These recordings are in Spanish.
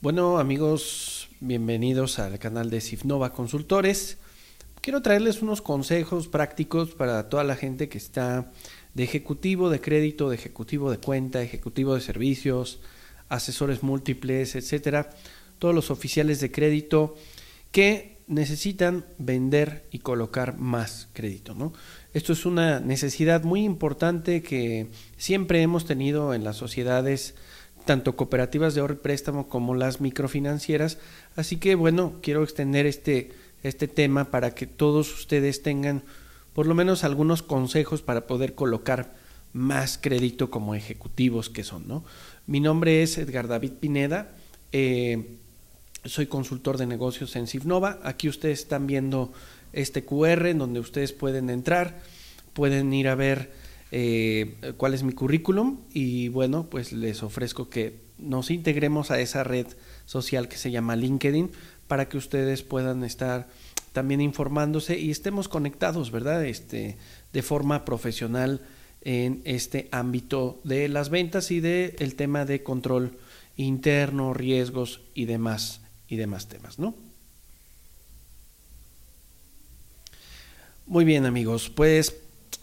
Bueno amigos, bienvenidos al canal de Sifnova Consultores. Quiero traerles unos consejos prácticos para toda la gente que está de ejecutivo de crédito, de ejecutivo de cuenta, ejecutivo de servicios, asesores múltiples, etcétera, todos los oficiales de crédito que necesitan vender y colocar más crédito, ¿no? Esto es una necesidad muy importante que siempre hemos tenido en las sociedades tanto cooperativas de ahorro y préstamo como las microfinancieras. Así que bueno, quiero extender este, este tema para que todos ustedes tengan por lo menos algunos consejos para poder colocar más crédito como ejecutivos que son. ¿no? Mi nombre es Edgar David Pineda, eh, soy consultor de negocios en Cifnova. Aquí ustedes están viendo este QR en donde ustedes pueden entrar, pueden ir a ver eh, cuál es mi currículum y bueno, pues les ofrezco que nos integremos a esa red social que se llama LinkedIn para que ustedes puedan estar también informándose y estemos conectados, ¿verdad? Este, de forma profesional en este ámbito de las ventas y del el tema de control interno, riesgos y demás y demás temas, ¿no? Muy bien, amigos, pues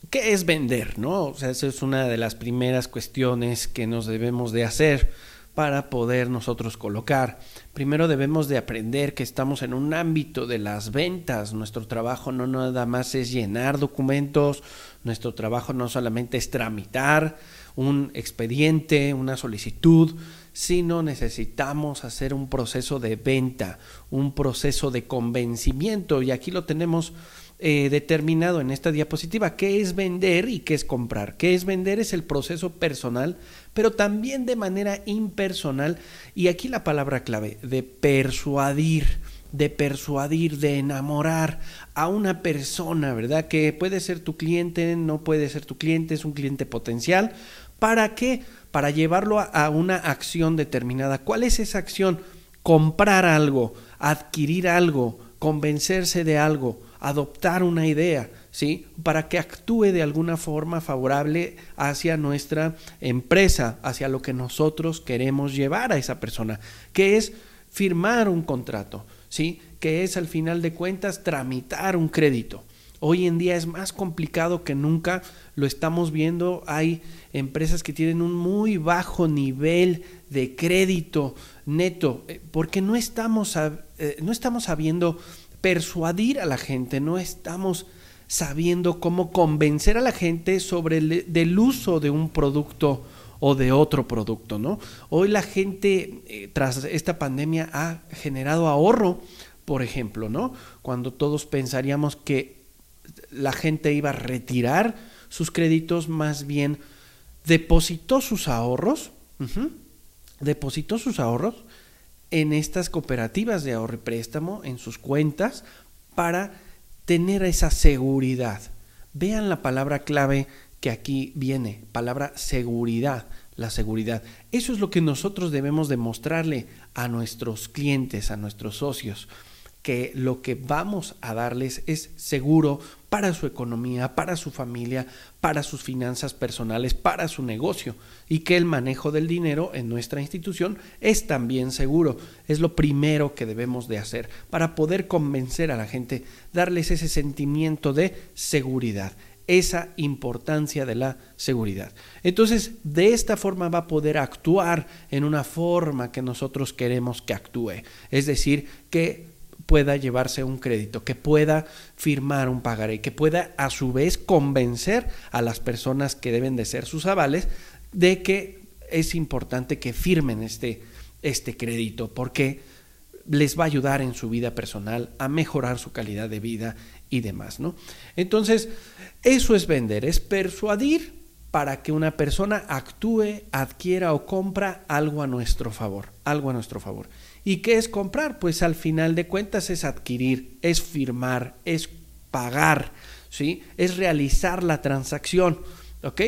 ¿Qué es vender? ¿no? O sea, esa es una de las primeras cuestiones que nos debemos de hacer para poder nosotros colocar. Primero debemos de aprender que estamos en un ámbito de las ventas. Nuestro trabajo no nada más es llenar documentos, nuestro trabajo no solamente es tramitar un expediente, una solicitud, sino necesitamos hacer un proceso de venta, un proceso de convencimiento y aquí lo tenemos eh, determinado en esta diapositiva. ¿Qué es vender y qué es comprar? ¿Qué es vender? Es el proceso personal, pero también de manera impersonal. Y aquí la palabra clave, de persuadir de persuadir, de enamorar a una persona, ¿verdad? Que puede ser tu cliente, no puede ser tu cliente, es un cliente potencial. ¿Para qué? Para llevarlo a una acción determinada. ¿Cuál es esa acción? Comprar algo, adquirir algo, convencerse de algo, adoptar una idea, ¿sí? Para que actúe de alguna forma favorable hacia nuestra empresa, hacia lo que nosotros queremos llevar a esa persona, que es firmar un contrato, ¿sí? Que es al final de cuentas tramitar un crédito. Hoy en día es más complicado que nunca, lo estamos viendo, hay empresas que tienen un muy bajo nivel de crédito neto, eh, porque no estamos, eh, no estamos sabiendo persuadir a la gente, no estamos sabiendo cómo convencer a la gente sobre el del uso de un producto o de otro producto, ¿no? Hoy la gente eh, tras esta pandemia ha generado ahorro, por ejemplo, ¿no? Cuando todos pensaríamos que la gente iba a retirar sus créditos, más bien depositó sus ahorros, depositó sus ahorros en estas cooperativas de ahorro y préstamo, en sus cuentas, para tener esa seguridad. Vean la palabra clave que aquí viene, palabra seguridad, la seguridad. Eso es lo que nosotros debemos demostrarle a nuestros clientes, a nuestros socios que lo que vamos a darles es seguro para su economía, para su familia, para sus finanzas personales, para su negocio y que el manejo del dinero en nuestra institución es también seguro. Es lo primero que debemos de hacer para poder convencer a la gente, darles ese sentimiento de seguridad esa importancia de la seguridad. Entonces, de esta forma va a poder actuar en una forma que nosotros queremos que actúe. Es decir, que pueda llevarse un crédito, que pueda firmar un pagaré, que pueda a su vez convencer a las personas que deben de ser sus avales de que es importante que firmen este, este crédito, porque les va a ayudar en su vida personal a mejorar su calidad de vida y demás, ¿no? Entonces, eso es vender, es persuadir para que una persona actúe, adquiera o compra algo a nuestro favor, algo a nuestro favor. ¿Y qué es comprar? Pues al final de cuentas es adquirir, es firmar, es pagar, ¿sí? Es realizar la transacción, ¿ok?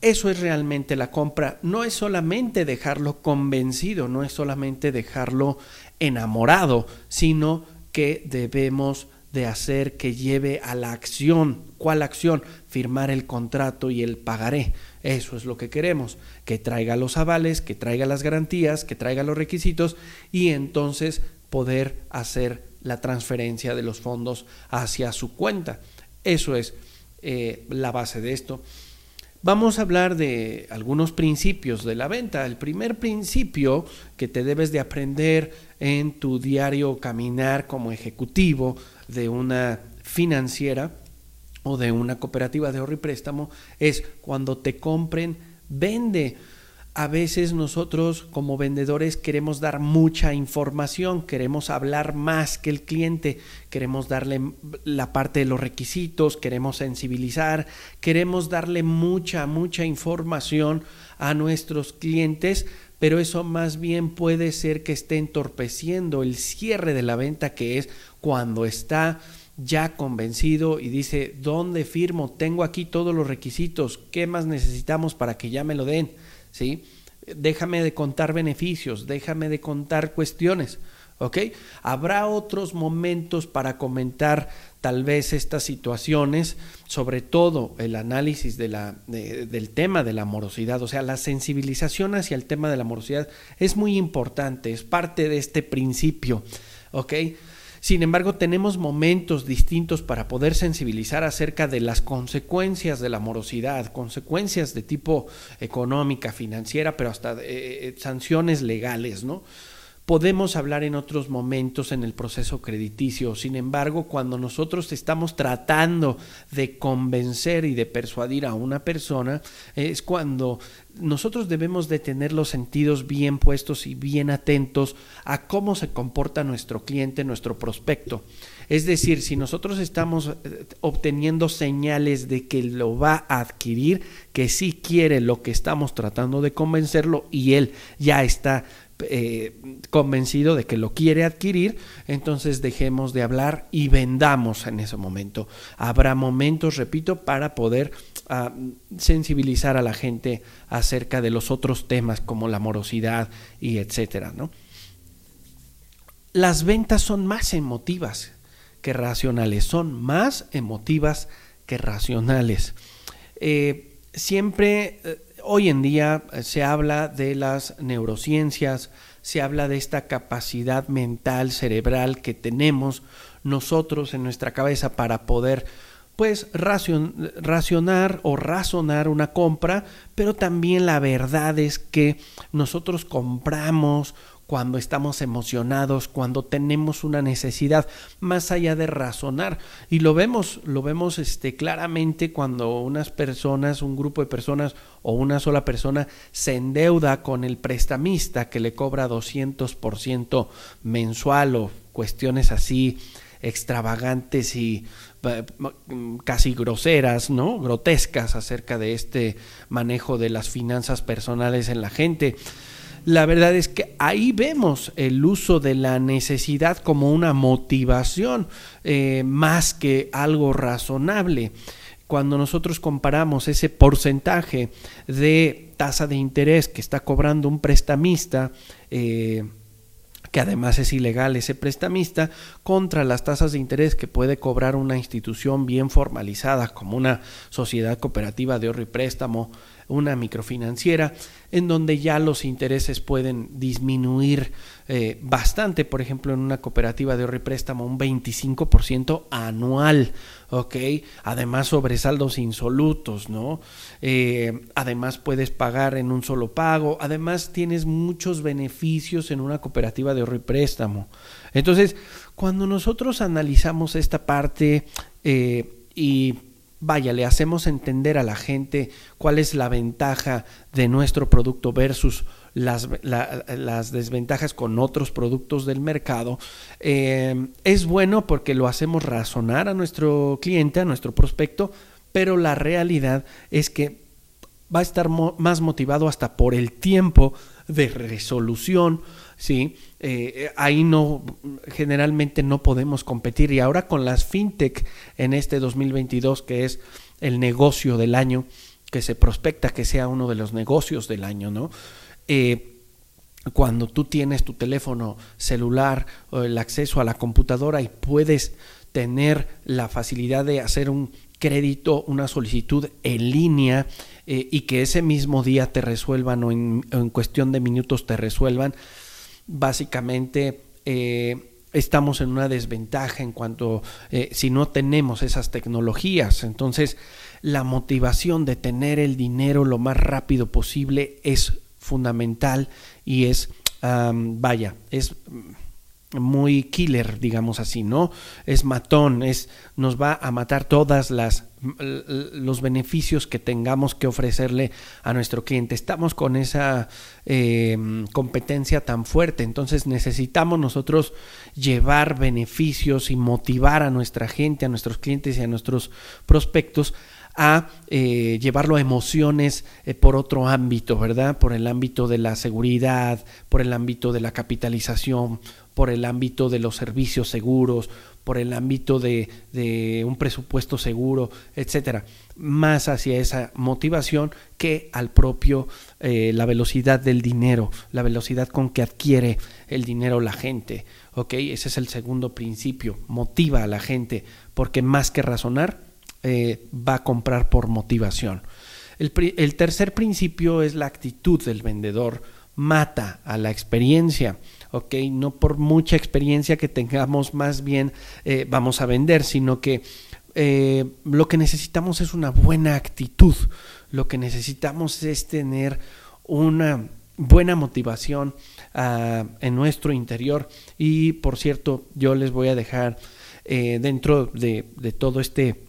Eso es realmente la compra. No es solamente dejarlo convencido, no es solamente dejarlo enamorado, sino que debemos de hacer que lleve a la acción. ¿Cuál acción? Firmar el contrato y el pagaré. Eso es lo que queremos, que traiga los avales, que traiga las garantías, que traiga los requisitos y entonces poder hacer la transferencia de los fondos hacia su cuenta. Eso es eh, la base de esto. Vamos a hablar de algunos principios de la venta. El primer principio que te debes de aprender en tu diario caminar como ejecutivo de una financiera o de una cooperativa de ahorro y préstamo es cuando te compren, vende. A veces nosotros como vendedores queremos dar mucha información, queremos hablar más que el cliente, queremos darle la parte de los requisitos, queremos sensibilizar, queremos darle mucha, mucha información a nuestros clientes, pero eso más bien puede ser que esté entorpeciendo el cierre de la venta que es cuando está ya convencido y dice, ¿dónde firmo? Tengo aquí todos los requisitos, ¿qué más necesitamos para que ya me lo den? ¿sí? Déjame de contar beneficios, déjame de contar cuestiones, ¿ok? Habrá otros momentos para comentar tal vez estas situaciones, sobre todo el análisis de la, del tema de la morosidad, o sea, la sensibilización hacia el tema de la morosidad es muy importante, es parte de este principio, ¿ok? Sin embargo, tenemos momentos distintos para poder sensibilizar acerca de las consecuencias de la morosidad, consecuencias de tipo económica, financiera, pero hasta eh, sanciones legales, ¿no? Podemos hablar en otros momentos en el proceso crediticio. Sin embargo, cuando nosotros estamos tratando de convencer y de persuadir a una persona, es cuando nosotros debemos de tener los sentidos bien puestos y bien atentos a cómo se comporta nuestro cliente, nuestro prospecto. Es decir, si nosotros estamos eh, obteniendo señales de que lo va a adquirir, que sí quiere lo que estamos tratando de convencerlo y él ya está eh, convencido de que lo quiere adquirir, entonces dejemos de hablar y vendamos en ese momento. Habrá momentos, repito, para poder ah, sensibilizar a la gente acerca de los otros temas como la morosidad y etcétera, ¿no? Las ventas son más emotivas que racionales, son más emotivas que racionales. Eh, siempre eh, hoy en día eh, se habla de las neurociencias, se habla de esta capacidad mental, cerebral que tenemos nosotros en nuestra cabeza para poder pues racionar o razonar una compra, pero también la verdad es que nosotros compramos cuando estamos emocionados, cuando tenemos una necesidad, más allá de razonar. Y lo vemos, lo vemos este, claramente cuando unas personas, un grupo de personas o una sola persona se endeuda con el prestamista que le cobra 200% mensual o cuestiones así extravagantes y eh, casi groseras, ¿no? grotescas acerca de este manejo de las finanzas personales en la gente la verdad es que ahí vemos el uso de la necesidad como una motivación eh, más que algo razonable. Cuando nosotros comparamos ese porcentaje de tasa de interés que está cobrando un prestamista, eh, que además es ilegal ese prestamista, contra las tasas de interés que puede cobrar una institución bien formalizada como una sociedad cooperativa de ahorro y préstamo, una microfinanciera, en donde ya los intereses pueden disminuir eh, bastante, por ejemplo, en una cooperativa de ahorro y préstamo, un 25% anual, ¿ok? Además, sobresaldos insolutos, ¿no? Eh, además, puedes pagar en un solo pago, además, tienes muchos beneficios en una cooperativa de ahorro y préstamo. Entonces, cuando nosotros analizamos esta parte eh, y vaya, le hacemos entender a la gente cuál es la ventaja de nuestro producto versus las, desventajas con otros productos del mercado, eh, es bueno porque lo hacemos razonar a nuestro cliente, a nuestro prospecto, pero la realidad es que va a estar más motivado hasta por el tiempo de resolución, ¿sí? Eh, ahí no, generalmente no podemos competir. Y ahora con las fintech en este 2022, que es el negocio del año, que se prospecta que sea uno de los negocios del año, ¿no? Eh, cuando tú tienes tu teléfono celular o el acceso a la computadora y puedes tener la facilidad de hacer un crédito, una solicitud en línea eh, y que ese mismo día te resuelvan o en, cuestión de minutos te resuelvan, básicamente eh, estamos en una desventaja en cuanto eh, si no tenemos esas tecnologías. Entonces, la motivación de tener el dinero lo más rápido posible es fundamental y es, vaya, es muy killer, digamos así, ¿no? Es matón, es nos va a matar todas las los beneficios que tengamos que ofrecerle a nuestro cliente. Estamos con esa em, competencia tan fuerte, entonces necesitamos nosotros llevar beneficios y motivar a nuestra gente, a nuestros clientes y a nuestros prospectos a eh, llevarlo a emociones eh, por otro ámbito, ¿verdad? Por el ámbito de la seguridad, por el ámbito de la capitalización, por el ámbito de los servicios seguros, por el ámbito de, un presupuesto seguro, etcétera, más hacia esa motivación que al propio eh, la velocidad del dinero, la velocidad con que adquiere el dinero la gente. ¿ok? Ese es el segundo principio, motiva a la gente, porque más que razonar, eh, va a comprar por motivación. El, tercer principio es la actitud del vendedor, mata a la experiencia. No por mucha experiencia que tengamos, más bien eh, vamos a vender, sino que eh, lo que necesitamos es una buena actitud, lo que necesitamos es tener una buena motivación ah, en nuestro interior y por cierto yo les voy a dejar dentro de, todo este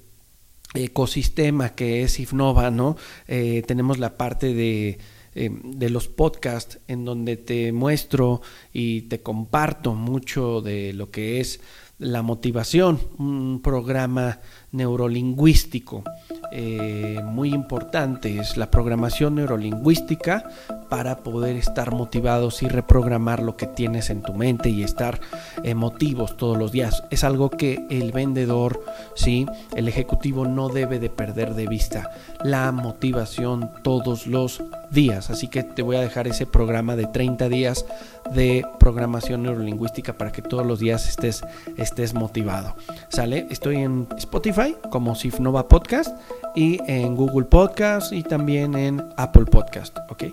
ecosistema que es IFNOVA, ¿no? tenemos la parte de eh, de los podcasts en donde te muestro y te comparto mucho de lo que es la motivación, un programa neurolingüístico eh, muy importante, es la programación neurolingüística para poder estar motivados y reprogramar lo que tienes en tu mente y estar emotivos todos los días. Es algo que el vendedor, sí, el ejecutivo no debe de perder de vista, la motivación todos los días. Así que te voy a dejar ese programa de 30 días de programación neurolingüística para que todos los días estés, estés motivado. ¿Sale? Estoy en Spotify como Sifnova Podcast y en Google Podcast y también en Apple Podcast. ¿Ok?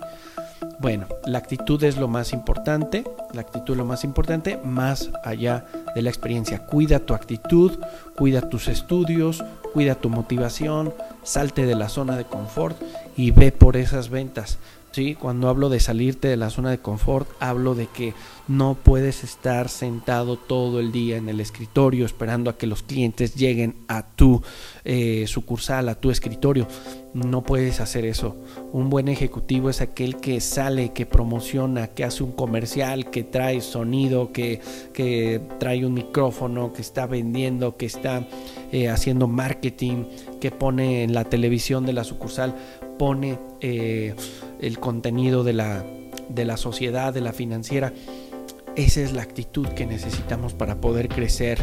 Bueno, la actitud es lo más importante, la actitud es lo más importante, más allá de la experiencia. Cuida tu actitud, cuida tus estudios, cuida tu motivación, salte de la zona de confort y ve por esas ventas. ¿sí? Cuando hablo de salirte de la zona de confort, hablo de que no puedes estar sentado todo el día en el escritorio esperando a que los clientes lleguen a tu eh, sucursal, a tu escritorio. No puedes hacer eso. Un buen ejecutivo es aquel que sale, que promociona, que hace un comercial, que trae sonido, que, que trae un micrófono, que está vendiendo, que está eh, haciendo marketing, que pone en la televisión de la sucursal, pone eh, el contenido de la, de la sociedad, de la financiera. Esa es la actitud que necesitamos para poder crecer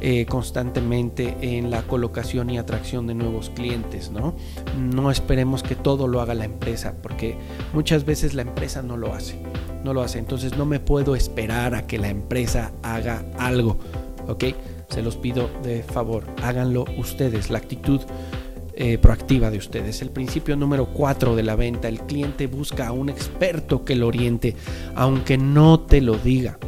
eh, constantemente en la colocación y atracción de nuevos clientes, ¿no? No esperemos que todo lo haga la empresa, porque muchas veces la empresa no lo hace, no lo hace. Entonces no me puedo esperar a que la empresa haga algo, ¿ok? Se los pido de favor, háganlo ustedes. La actitud eh, proactiva de ustedes. El principio número 4 de la venta, el cliente busca a un experto que lo oriente, aunque no te lo diga.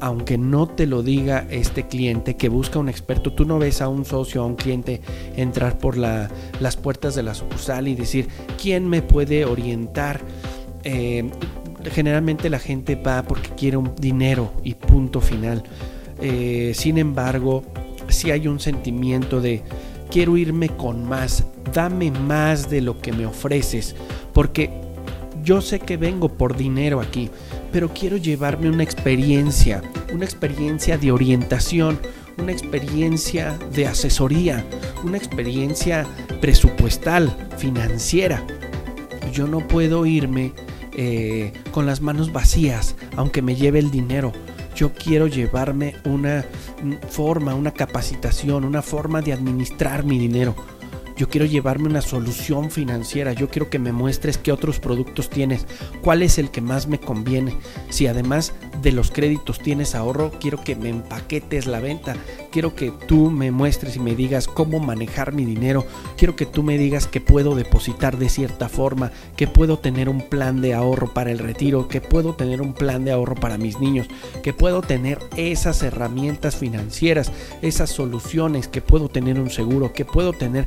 Aunque no te lo diga este cliente que busca un experto, tú no ves a un socio, a un cliente entrar por las puertas de la sucursal y decir, ¿quién me puede orientar? Eh, generalmente la gente va porque quiere un dinero y punto final. Eh, sin embargo, si hay un sentimiento de quiero irme con más, dame más de lo que me ofreces, porque yo sé que vengo por dinero aquí, pero quiero llevarme una experiencia, una experiencia de orientación, una experiencia de asesoría, una experiencia presupuestal, financiera. Yo no puedo irme eh, con las manos vacías, aunque me lleve el dinero yo quiero llevarme una forma, una capacitación, una forma de administrar mi dinero. Yo quiero llevarme una solución financiera. Yo quiero que me muestres qué otros productos tienes, cuál es el que más me conviene. Si además de los créditos tienes ahorro, quiero que me empaquetes la venta, quiero que tú me muestres y me digas cómo manejar mi dinero, quiero que tú me digas que puedo depositar de cierta forma, que puedo tener un plan de ahorro para el retiro, que puedo tener un plan de ahorro para mis niños, que puedo tener esas herramientas financieras, esas soluciones, que puedo tener un seguro, que puedo tener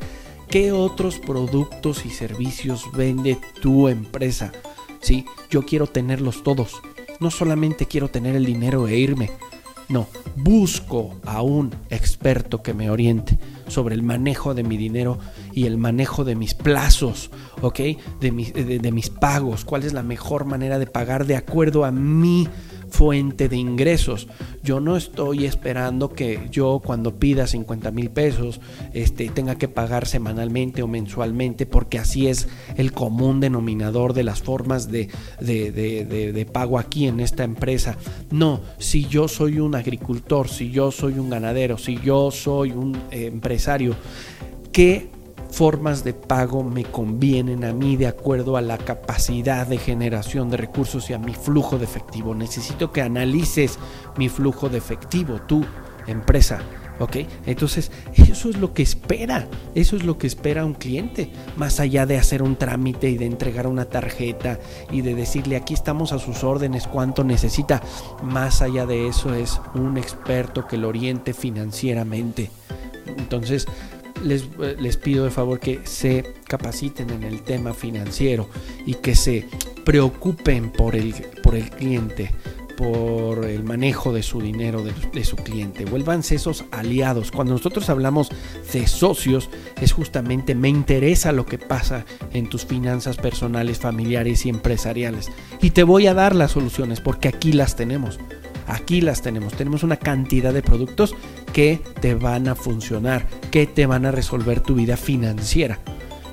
qué otros productos y servicios vende tu empresa. Sí, yo quiero tenerlos todos. No solamente quiero tener el dinero e irme. No, busco a un experto que me oriente sobre el manejo de mi dinero y el manejo de mis plazos, ¿ok? De, de mis pagos, cuál es la mejor manera de pagar de acuerdo a mi fuente de ingresos. Yo no estoy esperando que yo cuando pida 50 mil pesos este, tenga que pagar semanalmente o mensualmente porque así es el común denominador de las formas de, de, pago aquí en esta empresa. No, si yo soy un agricultor, si yo soy un ganadero, si yo soy un eh, empresario, que formas de pago me convienen a mí de acuerdo a la capacidad de generación de recursos y a mi flujo de efectivo. Necesito que analices mi flujo de efectivo, tu empresa. ¿Ok? Entonces, eso es lo que espera, eso es lo que espera un cliente, más allá de hacer un trámite y de entregar una tarjeta y de decirle aquí estamos a sus órdenes, cuánto necesita, más allá de eso es un experto que lo oriente financieramente. Entonces, les, pido de favor que se capaciten en el tema financiero y que se preocupen por el, por el cliente, por el manejo de su dinero, de, su cliente. Vuélvanse esos aliados. Cuando nosotros hablamos de socios, es justamente me interesa lo que pasa en tus finanzas personales, familiares y empresariales. Y te voy a dar las soluciones porque aquí las tenemos. Aquí las tenemos. Tenemos una cantidad de productos que te van a funcionar, que te van a resolver tu vida financiera.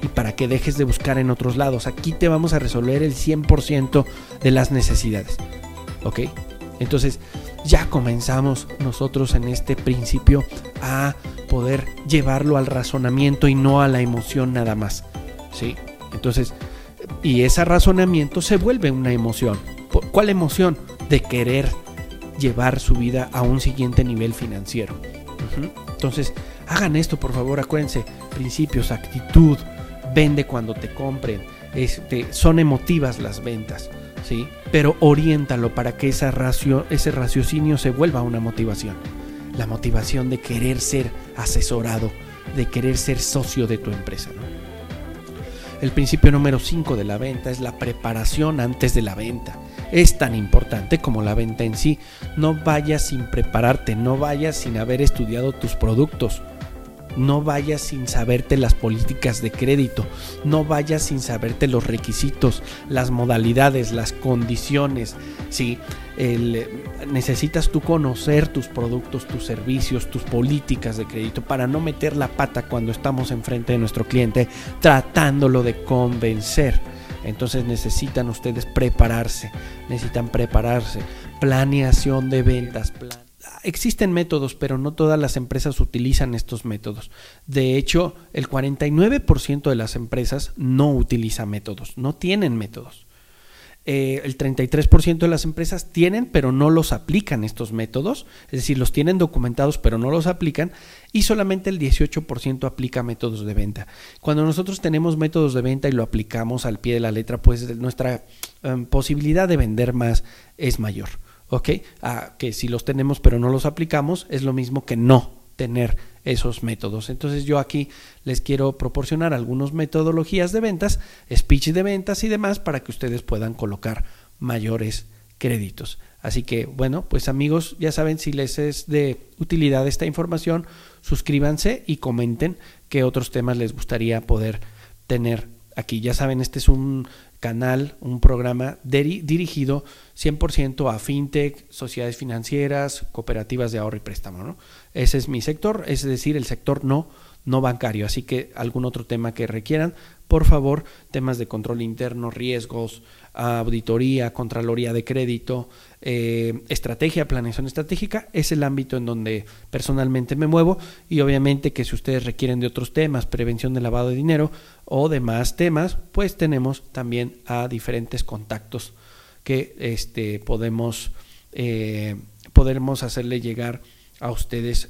Y para que dejes de buscar en otros lados. Aquí te vamos a resolver el 100% de las necesidades. ¿Ok? Entonces ya comenzamos nosotros en este principio a poder llevarlo al razonamiento y no a la emoción nada más. ¿Sí? Entonces, y ese razonamiento se vuelve una emoción. ¿Cuál emoción? De querer llevar su vida a un siguiente nivel financiero. Entonces, hagan esto, por favor, acuérdense, principios, actitud, vende cuando te compren, este, son emotivas las ventas, ¿sí? Pero oriéntalo para que esa ese raciocinio se vuelva una motivación. La motivación de querer ser asesorado, de querer ser socio de tu empresa, El principio número 5 de la venta es la preparación antes de la venta es tan importante como la venta en sí. No vayas sin prepararte, no vayas sin haber estudiado tus productos. No vayas sin saberte las políticas de crédito, no vayas sin saberte los requisitos, las modalidades, las condiciones. Si necesitas tú conocer tus productos, tus servicios, tus políticas de crédito para no meter la pata cuando estamos enfrente de nuestro cliente tratándolo de convencer entonces necesitan ustedes prepararse, necesitan prepararse. Planeación de ventas. Existen métodos, pero no todas las empresas utilizan estos métodos. De hecho, el 49% de las empresas no utiliza métodos, no tienen métodos. Eh, el 33% de las empresas tienen, pero no los aplican estos métodos, es decir, los tienen documentados, pero no los aplican, y solamente el 18% aplica métodos de venta. Cuando nosotros tenemos métodos de venta y lo aplicamos al pie de la letra, pues nuestra em, posibilidad de vender más es mayor. ¿Ok? Ah, que si los tenemos pero no los aplicamos, es lo mismo que no tener esos métodos. Entonces yo aquí les quiero proporcionar algunas metodologías de ventas, speech de ventas y demás para que ustedes puedan colocar mayores créditos. Así que bueno, pues amigos, ya saben, si les es de utilidad esta información, suscríbanse y comenten qué otros temas les gustaría poder tener aquí. Ya saben, este es un canal, un programa dirigido 100% a fintech, sociedades financieras, cooperativas de ahorro y préstamo. ¿no? Ese es mi sector, es decir, el sector no, no bancario. Así que algún otro tema que requieran, por favor, temas de control interno, riesgos, auditoría, contraloría de crédito, eh, estrategia, planeación estratégica, es el ámbito en donde personalmente me muevo y obviamente que si ustedes requieren de otros temas, prevención de lavado de dinero o demás temas, pues tenemos también a diferentes contactos que este, podemos eh, hacerle llegar a ustedes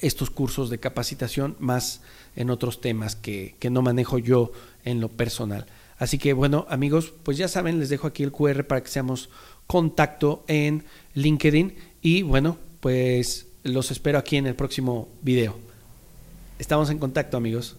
estos cursos de capacitación más en otros temas que, que no manejo yo en lo personal. Así que bueno amigos, pues ya saben, les dejo aquí el QR para que seamos contacto en LinkedIn y bueno, pues los espero aquí en el próximo video. Estamos en contacto amigos.